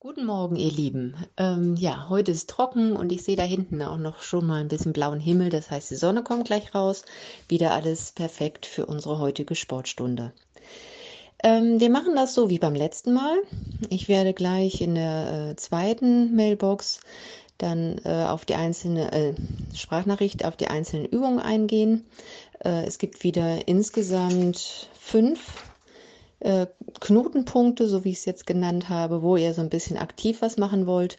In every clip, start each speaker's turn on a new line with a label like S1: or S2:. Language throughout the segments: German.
S1: Guten Morgen, ihr Lieben. Ähm, ja, heute ist trocken und ich sehe da hinten auch noch schon mal ein bisschen blauen Himmel. Das heißt, die Sonne kommt gleich raus. Wieder alles perfekt für unsere heutige Sportstunde. Ähm, wir machen das so wie beim letzten Mal. Ich werde gleich in der äh, zweiten Mailbox dann äh, auf die einzelne äh, Sprachnachricht auf die einzelnen Übungen eingehen. Äh, es gibt wieder insgesamt fünf äh, Knotenpunkte, so wie ich es jetzt genannt habe, wo ihr so ein bisschen aktiv was machen wollt.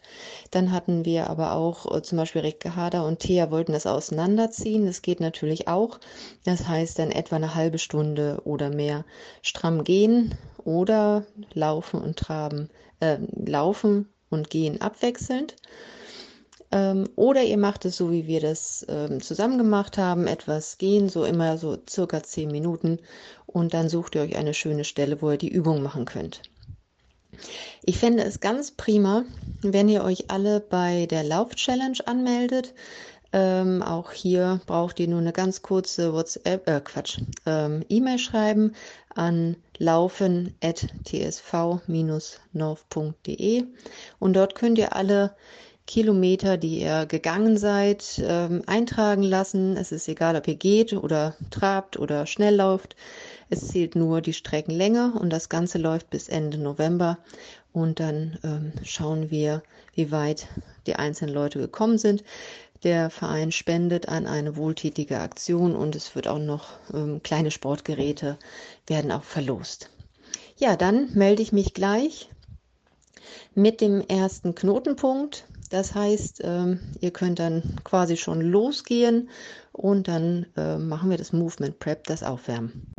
S1: Dann hatten wir aber auch äh, zum Beispiel Rike Hader und Thea wollten das auseinanderziehen. Das geht natürlich auch. Das heißt dann etwa eine halbe Stunde oder mehr stramm gehen oder laufen und traben, äh, laufen und gehen abwechselnd. Ähm, oder ihr macht es so, wie wir das ähm, zusammen gemacht haben, etwas gehen, so immer so circa zehn Minuten und dann sucht ihr euch eine schöne Stelle, wo ihr die Übung machen könnt. Ich fände es ganz prima, wenn ihr euch alle bei der Lauf-Challenge anmeldet. Ähm, auch hier braucht ihr nur eine ganz kurze WhatsApp, äh, Quatsch, ähm, E-Mail schreiben an laufen.tsv-north.de und dort könnt ihr alle Kilometer, die ihr gegangen seid, ähm, eintragen lassen. Es ist egal, ob ihr geht oder trabt oder schnell lauft. Es zählt nur die Streckenlänge und das Ganze läuft bis Ende November. Und dann ähm, schauen wir, wie weit die einzelnen Leute gekommen sind. Der Verein spendet an eine wohltätige Aktion und es wird auch noch ähm, kleine Sportgeräte werden auch verlost. Ja, dann melde ich mich gleich mit dem ersten Knotenpunkt. Das heißt, ähm, ihr könnt dann quasi schon losgehen und dann äh, machen wir das Movement Prep, das Aufwärmen.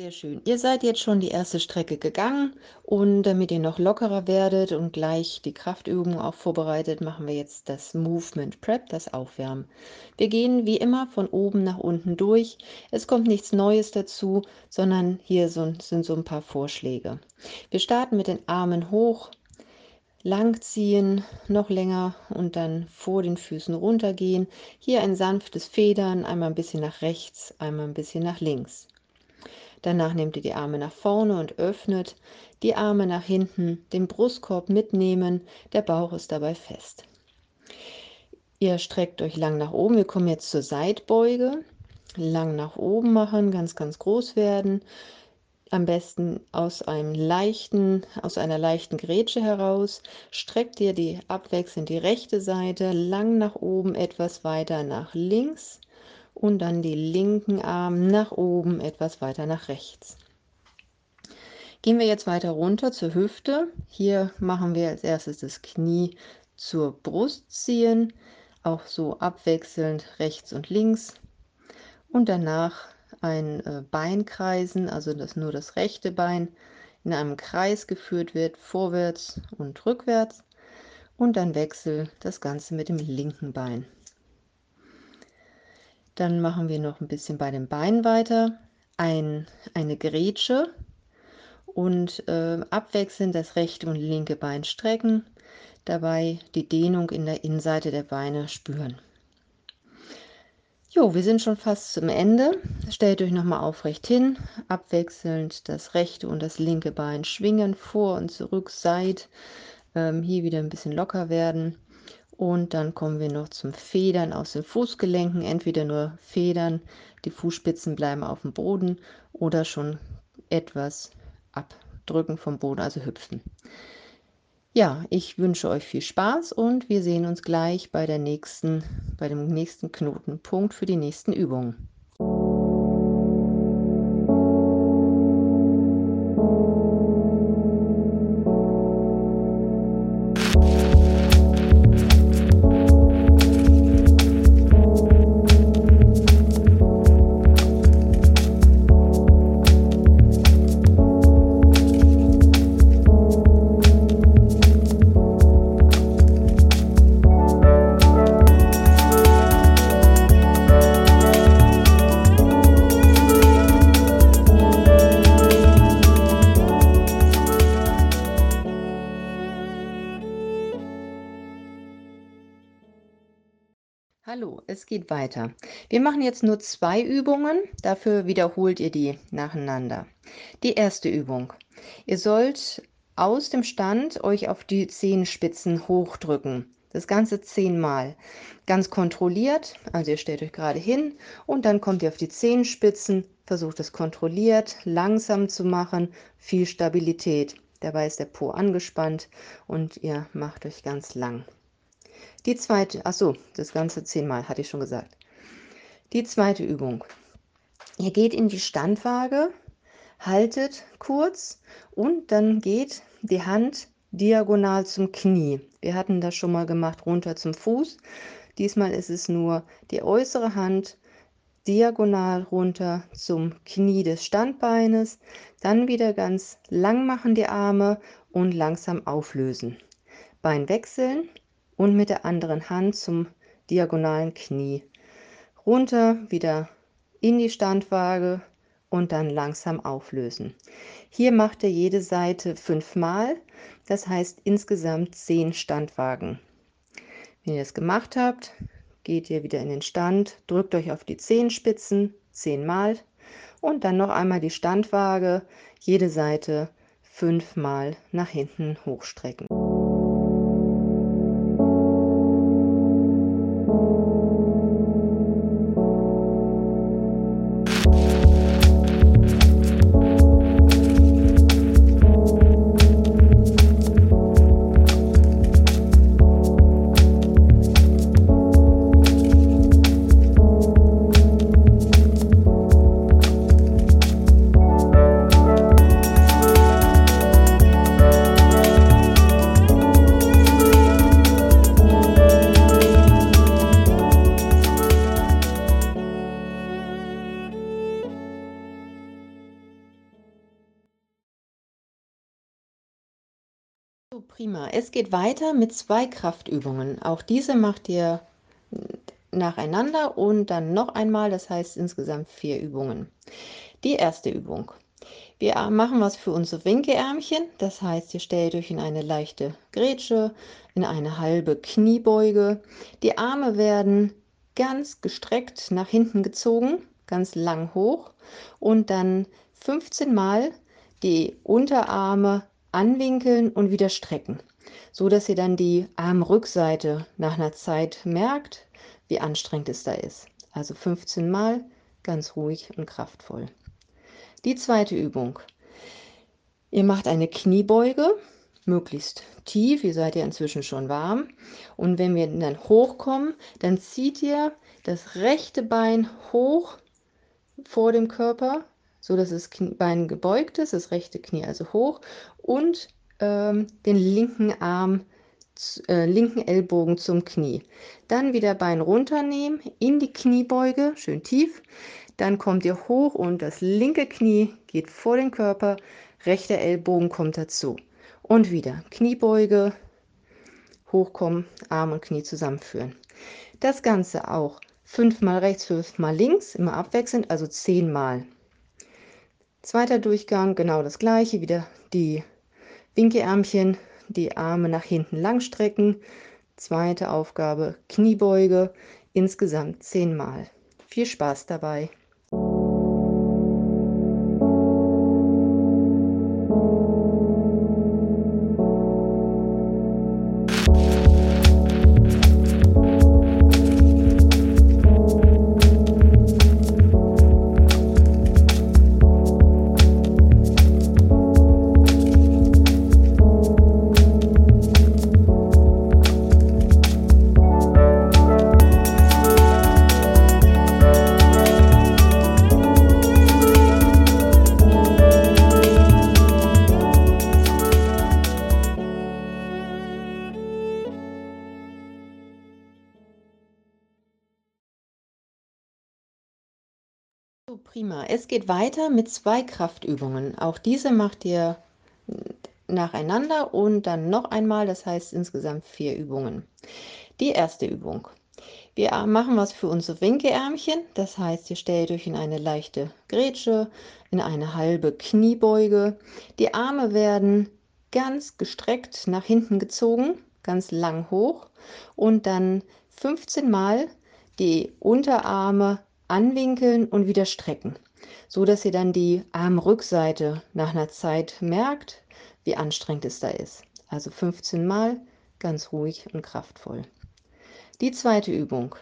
S1: Sehr schön. Ihr seid jetzt schon die erste Strecke gegangen und damit ihr noch lockerer werdet und gleich die Kraftübung auch vorbereitet, machen wir jetzt das Movement Prep, das Aufwärmen. Wir gehen wie immer von oben nach unten durch. Es kommt nichts Neues dazu, sondern hier sind so ein paar Vorschläge. Wir starten mit den Armen hoch, langziehen, noch länger und dann vor den Füßen runtergehen. Hier ein sanftes Federn, einmal ein bisschen nach rechts, einmal ein bisschen nach links. Danach nehmt ihr die Arme nach vorne und öffnet, die Arme nach hinten, den Brustkorb mitnehmen, der Bauch ist dabei fest. Ihr streckt euch lang nach oben, wir kommen jetzt zur Seitbeuge, lang nach oben machen, ganz, ganz groß werden, am besten aus einem leichten, aus einer leichten Grätsche heraus, streckt ihr die abwechselnd die rechte Seite lang nach oben, etwas weiter nach links und dann die linken Arm nach oben, etwas weiter nach rechts. Gehen wir jetzt weiter runter zur Hüfte. Hier machen wir als erstes das Knie zur Brust ziehen, auch so abwechselnd rechts und links. Und danach ein äh, Bein kreisen, also dass nur das rechte Bein in einem Kreis geführt wird, vorwärts und rückwärts. Und dann wechsel das Ganze mit dem linken Bein. Dann machen wir noch ein bisschen bei den Beinen weiter. Ein, eine Grätsche und äh, abwechselnd das rechte und linke Bein strecken. Dabei die Dehnung in der Innenseite der Beine spüren. Jo, wir sind schon fast zum Ende. Stellt euch nochmal aufrecht hin, abwechselnd das rechte und das linke Bein schwingen, vor und zurück, seit. Ähm, hier wieder ein bisschen locker werden. Und dann kommen wir noch zum Federn aus den Fußgelenken. Entweder nur Federn, die Fußspitzen bleiben auf dem Boden oder schon etwas abdrücken vom Boden, also hüpfen. Ja, ich wünsche euch viel Spaß und wir sehen uns gleich bei der nächsten, bei dem nächsten Knotenpunkt für die nächsten Übungen. Hallo, es geht weiter. Wir machen jetzt nur zwei Übungen, dafür wiederholt ihr die nacheinander. Die erste Übung. Ihr sollt aus dem Stand euch auf die Zehenspitzen hochdrücken. Das Ganze zehnmal. Ganz kontrolliert, also ihr stellt euch gerade hin und dann kommt ihr auf die Zehenspitzen, versucht es kontrolliert, langsam zu machen, viel Stabilität. Dabei ist der Po angespannt und ihr macht euch ganz lang. Die zweite, ach so, das Ganze zehnmal, hatte ich schon gesagt. Die zweite Übung. Ihr geht in die Standwaage, haltet kurz und dann geht die Hand diagonal zum Knie. Wir hatten das schon mal gemacht, runter zum Fuß. Diesmal ist es nur die äußere Hand diagonal runter zum Knie des Standbeines. Dann wieder ganz lang machen die Arme und langsam auflösen. Bein wechseln und mit der anderen Hand zum diagonalen Knie. Runter, wieder in die Standwaage und dann langsam auflösen. Hier macht ihr jede Seite fünfmal, das heißt insgesamt zehn Standwagen. Wenn ihr das gemacht habt, geht ihr wieder in den Stand, drückt euch auf die Zehenspitzen zehnmal und dann noch einmal die Standwaage, jede Seite fünfmal nach hinten hochstrecken. Prima. Es geht weiter mit zwei Kraftübungen. Auch diese macht ihr nacheinander und dann noch einmal, das heißt insgesamt vier Übungen. Die erste Übung. Wir machen was für unsere Winkeärmchen, das heißt, ihr stellt euch in eine leichte Grätsche, in eine halbe Kniebeuge. Die Arme werden ganz gestreckt nach hinten gezogen, ganz lang hoch und dann 15 Mal die Unterarme anwinkeln und wieder strecken, so dass ihr dann die Armrückseite nach einer Zeit merkt, wie anstrengend es da ist. Also 15 Mal ganz ruhig und kraftvoll. Die zweite Übung. Ihr macht eine Kniebeuge, möglichst tief, ihr seid ja inzwischen schon warm. Und wenn wir dann hochkommen, dann zieht ihr das rechte Bein hoch vor dem Körper, so dass das Bein gebeugt ist, das rechte Knie also hoch und ähm, den linken Arm, äh, linken Ellbogen zum Knie. Dann wieder Bein runternehmen, in die Kniebeuge, schön tief. Dann kommt ihr hoch und das linke Knie geht vor den Körper, rechter Ellbogen kommt dazu. Und wieder Kniebeuge, hochkommen, Arm und Knie zusammenführen. Das Ganze auch fünfmal rechts, fünfmal links, immer abwechselnd, also zehnmal. Zweiter Durchgang, genau das gleiche, wieder die Winkelärmchen, die Arme nach hinten lang strecken. Zweite Aufgabe, Kniebeuge, insgesamt zehnmal. Viel Spaß dabei! Prima. Es geht weiter mit zwei Kraftübungen. Auch diese macht ihr nacheinander und dann noch einmal, das heißt insgesamt vier Übungen. Die erste Übung. Wir machen was für unsere Winkeärmchen, das heißt, ihr stellt euch in eine leichte Grätsche, in eine halbe Kniebeuge. Die Arme werden ganz gestreckt nach hinten gezogen, ganz lang hoch und dann 15 Mal die Unterarme anwinkeln und wieder strecken, so dass ihr dann die Armrückseite nach einer Zeit merkt, wie anstrengend es da ist. Also 15 Mal ganz ruhig und kraftvoll. Die zweite Übung.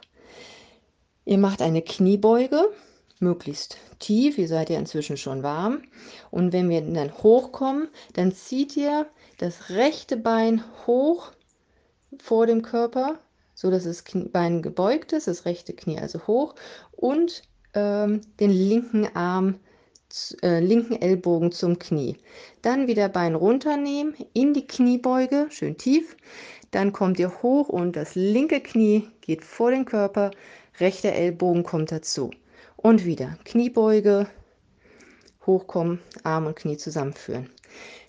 S1: Ihr macht eine Kniebeuge, möglichst tief, ihr seid ja inzwischen schon warm. Und wenn wir dann hochkommen, dann zieht ihr das rechte Bein hoch vor dem Körper, so dass das Bein gebeugt ist, das rechte Knie also hoch und ähm, den linken Arm, äh, linken Ellbogen zum Knie. Dann wieder Bein runternehmen, in die Kniebeuge, schön tief. Dann kommt ihr hoch und das linke Knie geht vor den Körper, rechter Ellbogen kommt dazu. Und wieder Kniebeuge, hochkommen, Arm und Knie zusammenführen.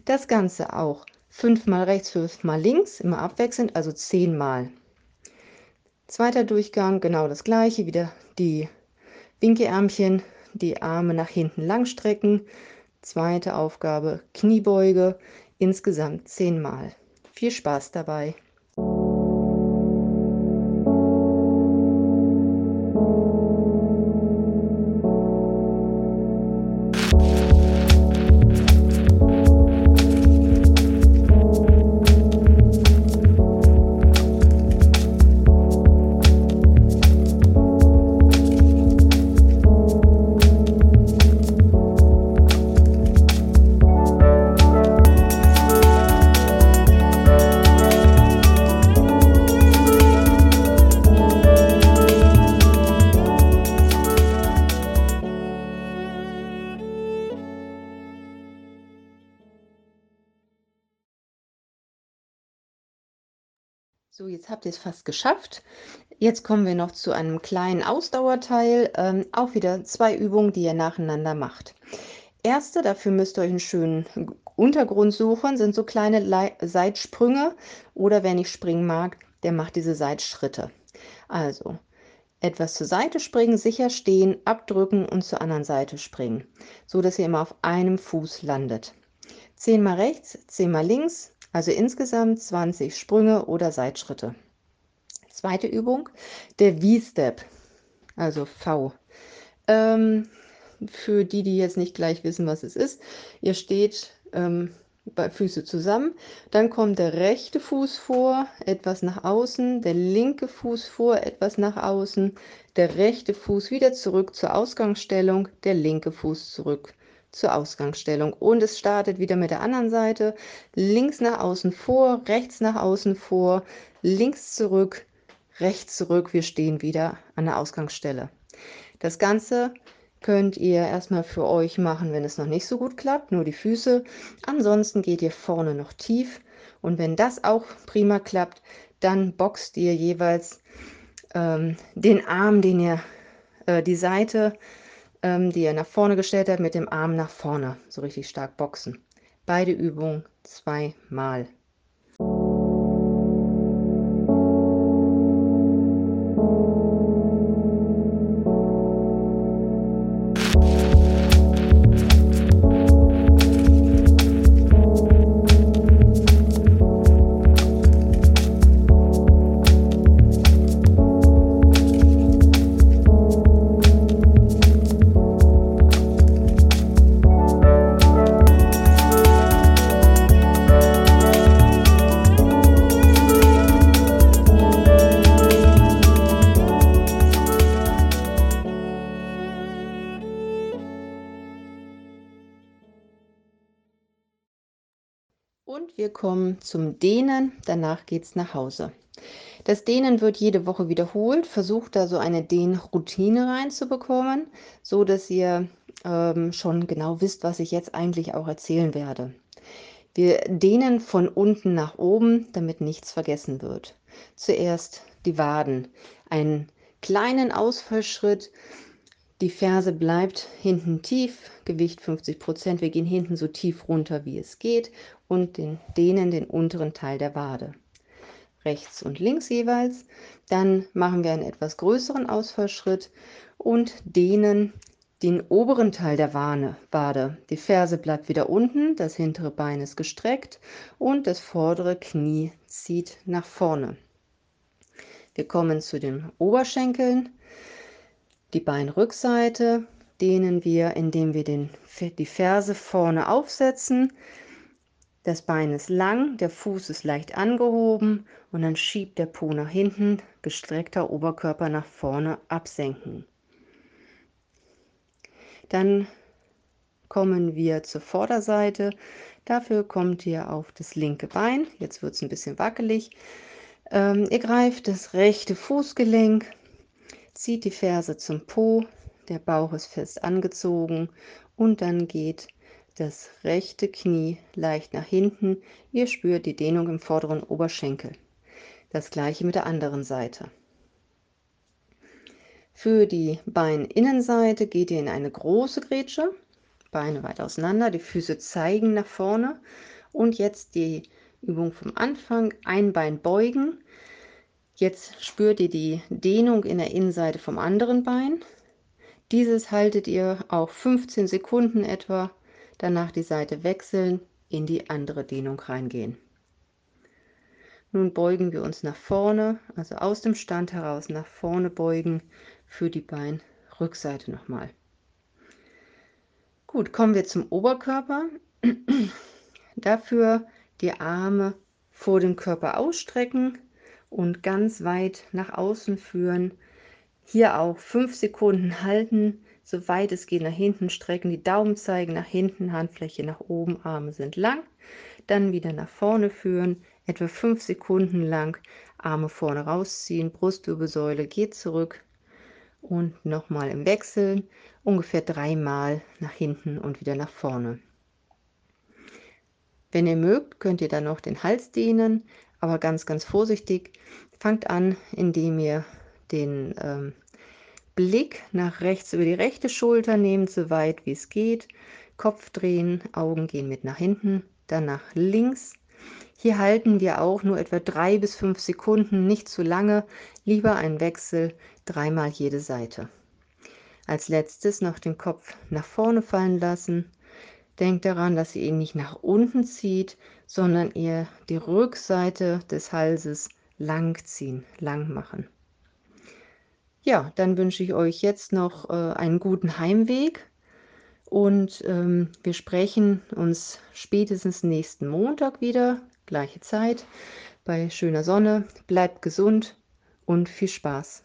S1: Das Ganze auch fünfmal rechts, fünfmal links, immer abwechselnd, also zehnmal. Zweiter Durchgang, genau das gleiche, wieder die Winkelärmchen, die Arme nach hinten lang strecken. Zweite Aufgabe, Kniebeuge, insgesamt zehnmal. Viel Spaß dabei! Jetzt habt ihr es fast geschafft. Jetzt kommen wir noch zu einem kleinen Ausdauerteil. Ähm, auch wieder zwei Übungen, die ihr nacheinander macht. Erste, dafür müsst ihr euch einen schönen Untergrund suchen, sind so kleine Le Seitsprünge. Oder wer nicht springen mag, der macht diese Seitschritte. Also, etwas zur Seite springen, sicher stehen, abdrücken und zur anderen Seite springen, so dass ihr immer auf einem Fuß landet. Zehnmal rechts, zehnmal links, also insgesamt 20 Sprünge oder Seitschritte. Zweite Übung, der V-Step, also V. Ähm, für die, die jetzt nicht gleich wissen, was es ist, ihr steht ähm, bei Füße zusammen, dann kommt der rechte Fuß vor, etwas nach außen, der linke Fuß vor, etwas nach außen, der rechte Fuß wieder zurück zur Ausgangsstellung, der linke Fuß zurück zur Ausgangsstellung. Und es startet wieder mit der anderen Seite. Links nach außen vor, rechts nach außen vor, links zurück, rechts zurück. Wir stehen wieder an der Ausgangsstelle. Das Ganze könnt ihr erstmal für euch machen, wenn es noch nicht so gut klappt, nur die Füße. Ansonsten geht ihr vorne noch tief. Und wenn das auch prima klappt, dann boxt ihr jeweils ähm, den Arm, den ihr äh, die Seite ähm, die er nach vorne gestellt hat, mit dem Arm nach vorne, so richtig stark boxen. Beide Übungen zweimal. Kommen zum Dehnen. Danach geht es nach Hause. Das Dehnen wird jede Woche wiederholt. Versucht da so eine Dehnroutine reinzubekommen, so dass ihr ähm, schon genau wisst, was ich jetzt eigentlich auch erzählen werde. Wir dehnen von unten nach oben, damit nichts vergessen wird. Zuerst die Waden. Einen kleinen Ausfallschritt die Ferse bleibt hinten tief, Gewicht 50 Prozent. Wir gehen hinten so tief runter, wie es geht und den, dehnen den unteren Teil der Wade. Rechts und links jeweils. Dann machen wir einen etwas größeren Ausfallschritt und dehnen den oberen Teil der Wade. Die Ferse bleibt wieder unten, das hintere Bein ist gestreckt und das vordere Knie zieht nach vorne. Wir kommen zu den Oberschenkeln Die Beinrückseite dehnen wir, indem wir den, die Ferse vorne aufsetzen. Das Bein ist lang, der Fuß ist leicht angehoben und dann schiebt der Po nach hinten, gestreckter Oberkörper nach vorne absenken. Dann kommen wir zur Vorderseite. Dafür kommt ihr auf das linke Bein. Jetzt wird es ein bisschen wackelig. Ähm, ihr greift das rechte Fußgelenk, zieht die Ferse zum Po, der Bauch ist fest angezogen und dann geht das rechte Knie leicht nach hinten. Ihr spürt die Dehnung im vorderen Oberschenkel. Das gleiche mit der anderen Seite. Für die Beininnenseite geht ihr in eine große Grätsche, Beine weit auseinander, die Füße zeigen nach vorne und jetzt die Übung vom Anfang, ein Bein beugen. Jetzt spürt ihr die Dehnung in der Innenseite vom anderen Bein. Dieses haltet ihr auch 15 Sekunden etwa, danach die Seite wechseln, in die andere Dehnung reingehen. Nun beugen wir uns nach vorne, also aus dem Stand heraus nach vorne beugen für die Beinrückseite nochmal. Gut, kommen wir zum Oberkörper. Dafür die Arme vor dem Körper ausstrecken und ganz weit nach außen führen. Hier auch fünf Sekunden halten, so weit es geht nach hinten strecken, die Daumen zeigen nach hinten, Handfläche nach oben, Arme sind lang. Dann wieder nach vorne führen, etwa fünf Sekunden lang, Arme vorne rausziehen, Brustwirbelsäule geht zurück und nochmal im Wechsel ungefähr dreimal nach hinten und wieder nach vorne. Wenn ihr mögt, könnt ihr dann noch den Hals dehnen, aber ganz, ganz vorsichtig. Fangt an, indem ihr den ähm, Blick nach rechts über die rechte Schulter nehmt, so weit wie es geht. Kopf drehen, Augen gehen mit nach hinten, dann nach links. Hier halten wir auch nur etwa drei bis fünf Sekunden, nicht zu lange. Lieber ein Wechsel, dreimal jede Seite. Als letztes noch den Kopf nach vorne fallen lassen Denkt daran, dass ihr ihn nicht nach unten zieht, sondern ihr die Rückseite des Halses lang ziehen, lang machen. Ja, dann wünsche ich euch jetzt noch äh, einen guten Heimweg und ähm, wir sprechen uns spätestens nächsten Montag wieder, gleiche Zeit, bei schöner Sonne. Bleibt gesund und viel Spaß.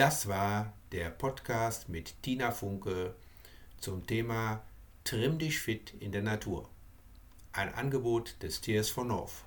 S2: Das war der Podcast mit Tina Funke zum Thema Trimm dich fit in der Natur. Ein Angebot des TSV North.